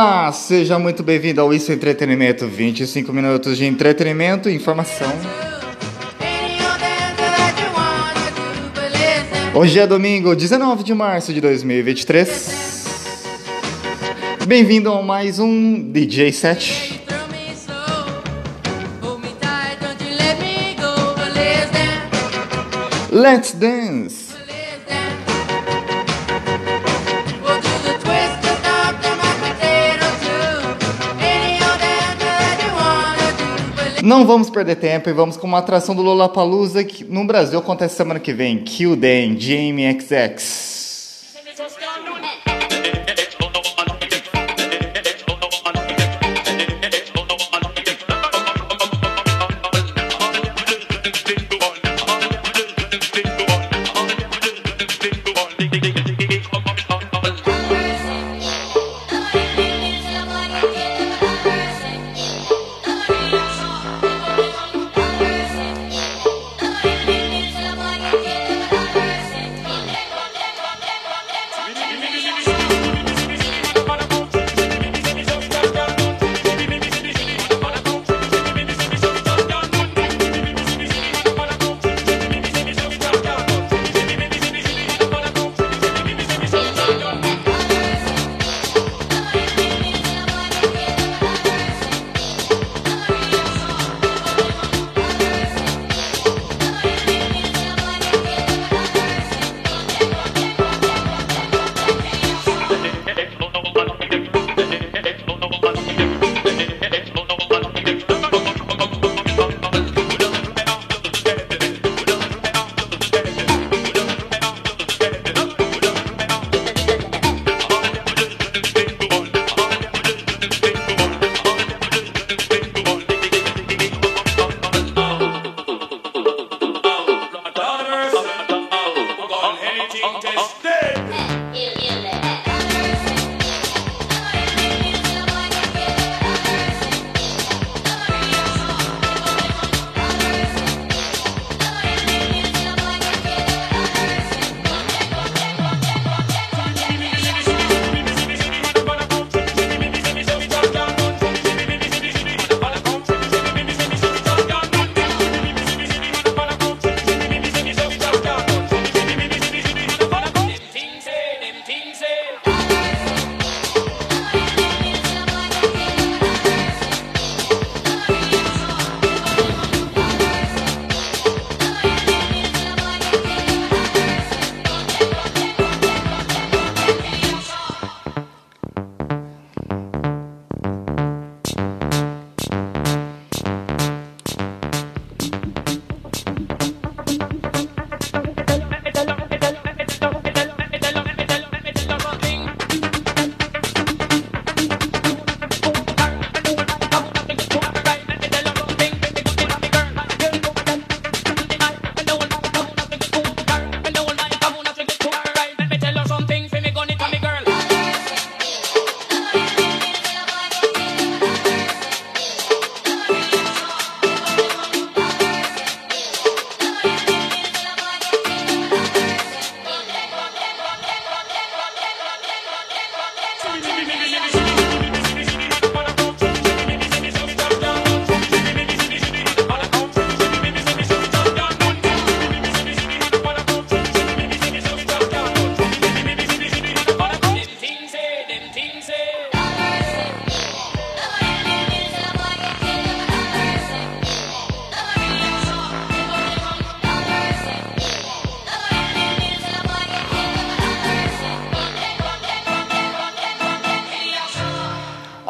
Olá, seja muito bem-vindo ao Isso Entretenimento. 25 minutos de entretenimento e informação. Hoje é domingo, 19 de março de 2023. Bem-vindo a mais um DJ set. Let's dance! Não vamos perder tempo e vamos com uma atração do Lollapalooza que no Brasil acontece semana que vem. Kill Dan, Jamie XX. oh, oh, oh.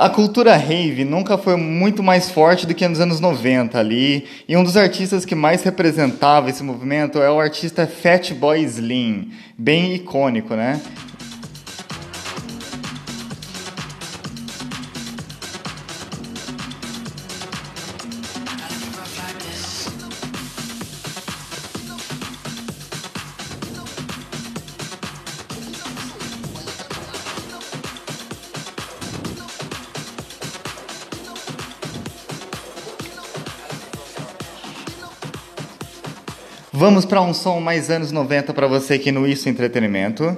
A cultura rave nunca foi muito mais forte do que nos anos 90 ali, e um dos artistas que mais representava esse movimento é o artista Fatboy Slim, bem icônico, né? Vamos para um som mais anos 90 para você aqui no Isso Entretenimento.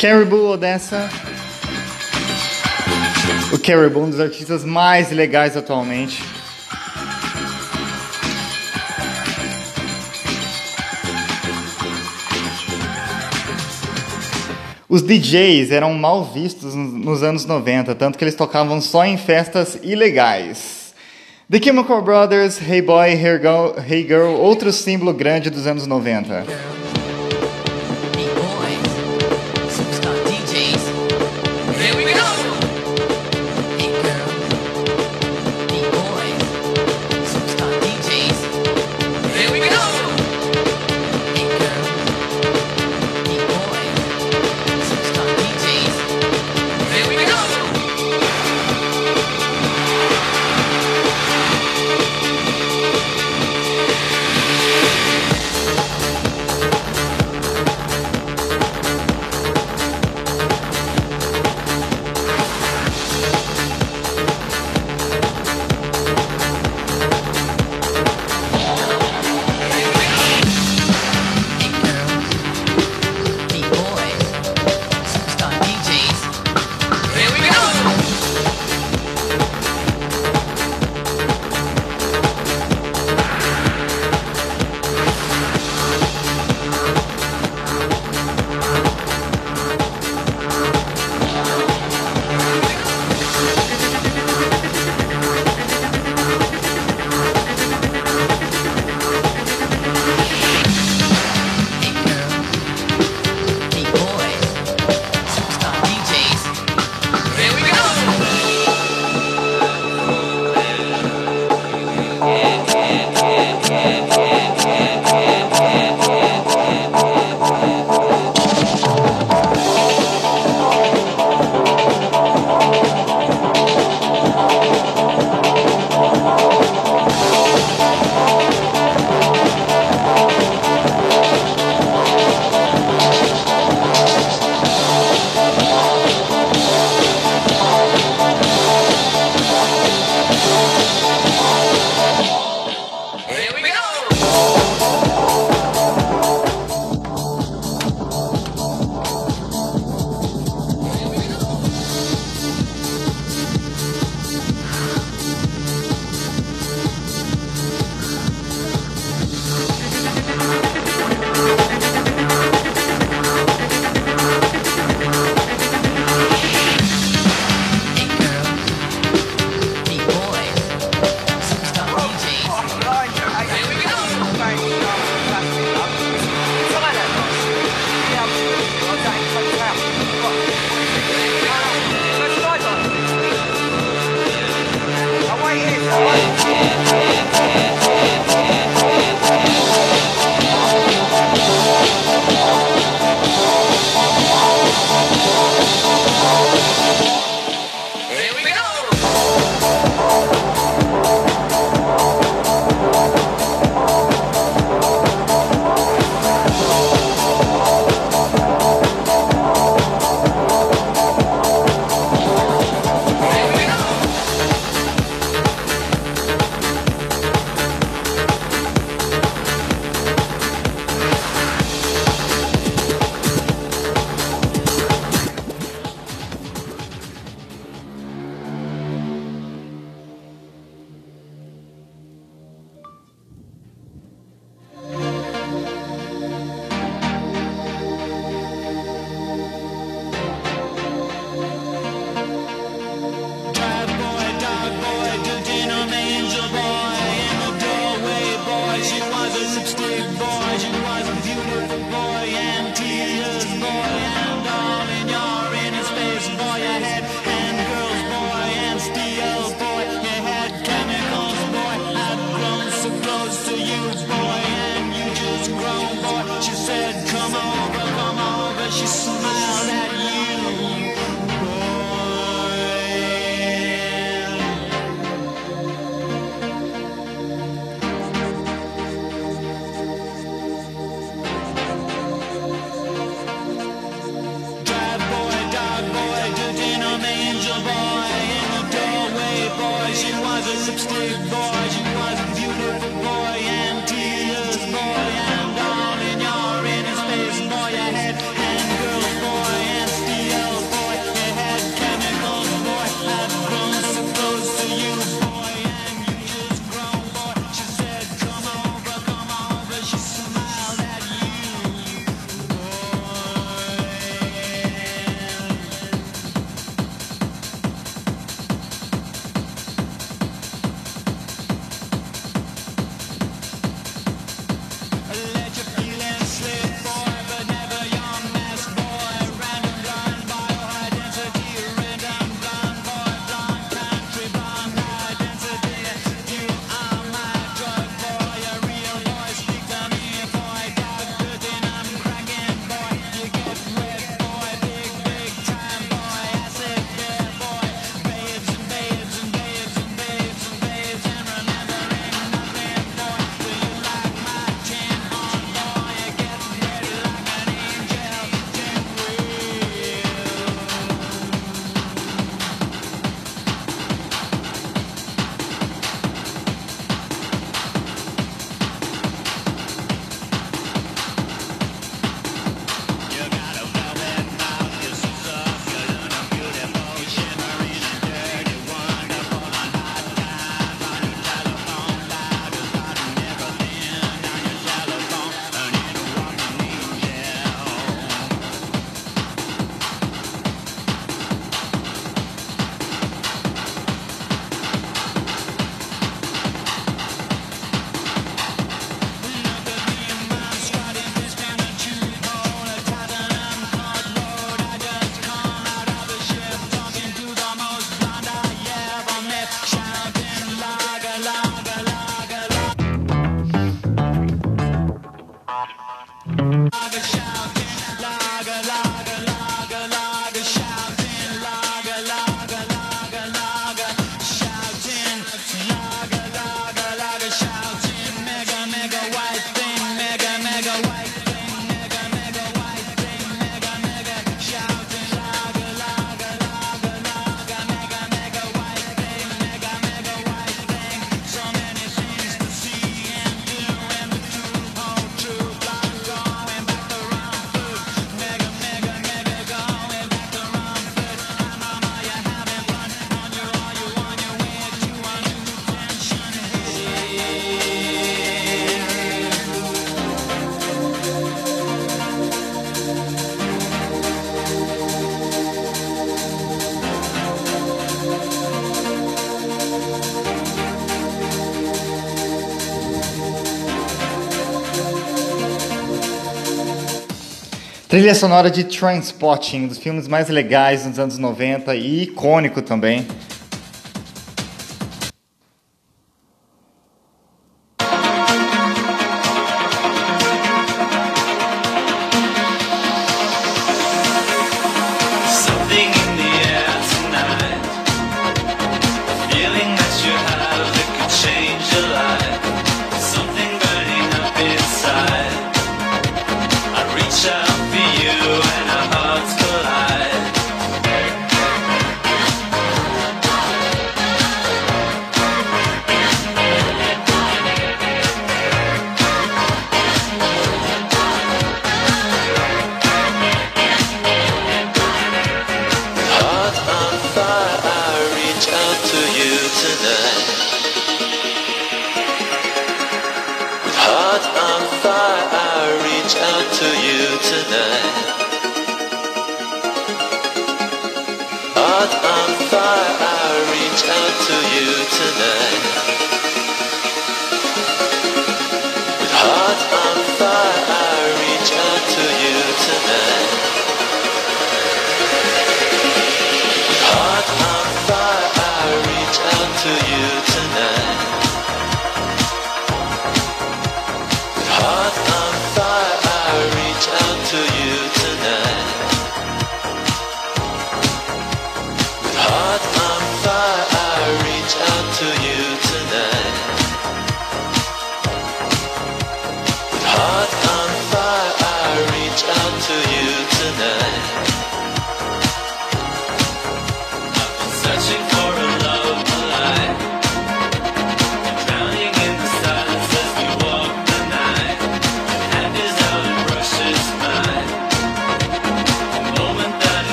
Caribou Odessa. O Caribou, um dos artistas mais legais atualmente. Os DJs eram mal vistos nos anos 90, tanto que eles tocavam só em festas ilegais. The Chemical Brothers, Hey Boy, Hey Girl, hey Girl outro símbolo grande dos anos 90. She you was a lipstick boy. She was beautiful Trilha sonora de Trainspotting, um dos filmes mais legais dos anos 90 e icônico também.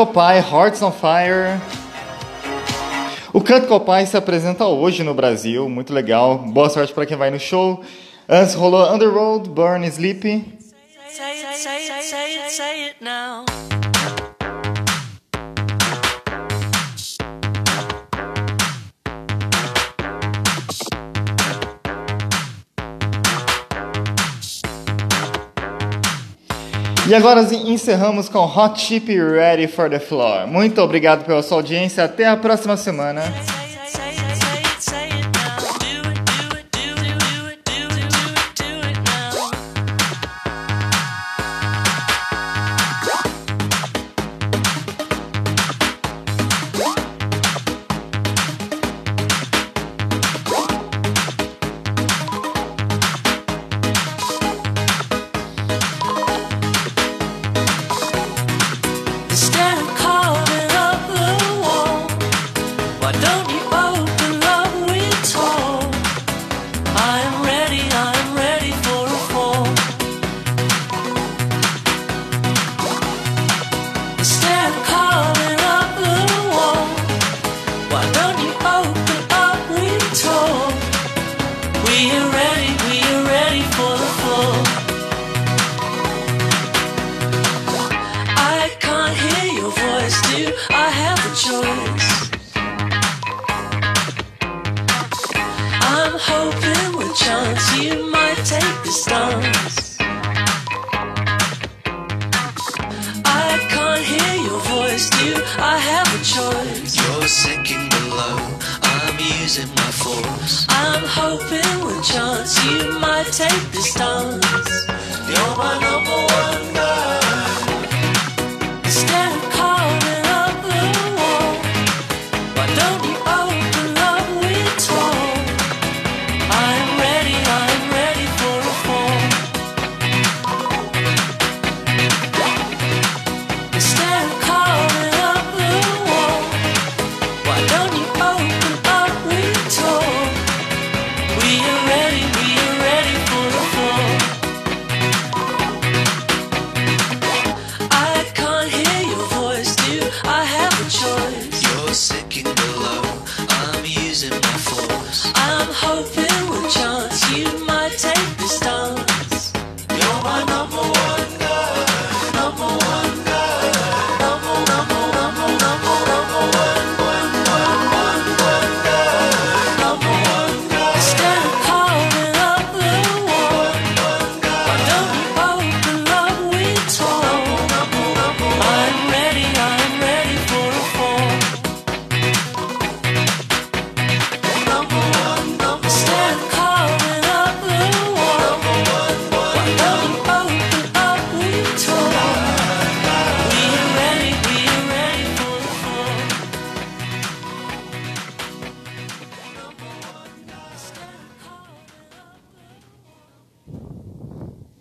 Copai, Hearts on Fire. O Cut Copai se apresenta hoje no Brasil, muito legal. Boa sorte para quem vai no show. Antes rolou Underworld, Burn Sleep. Say it, say it, say it, E agora encerramos com Hot Chip Ready for the Floor. Muito obrigado pela sua audiência. Até a próxima semana. I'm hoping with chance you might take the dance.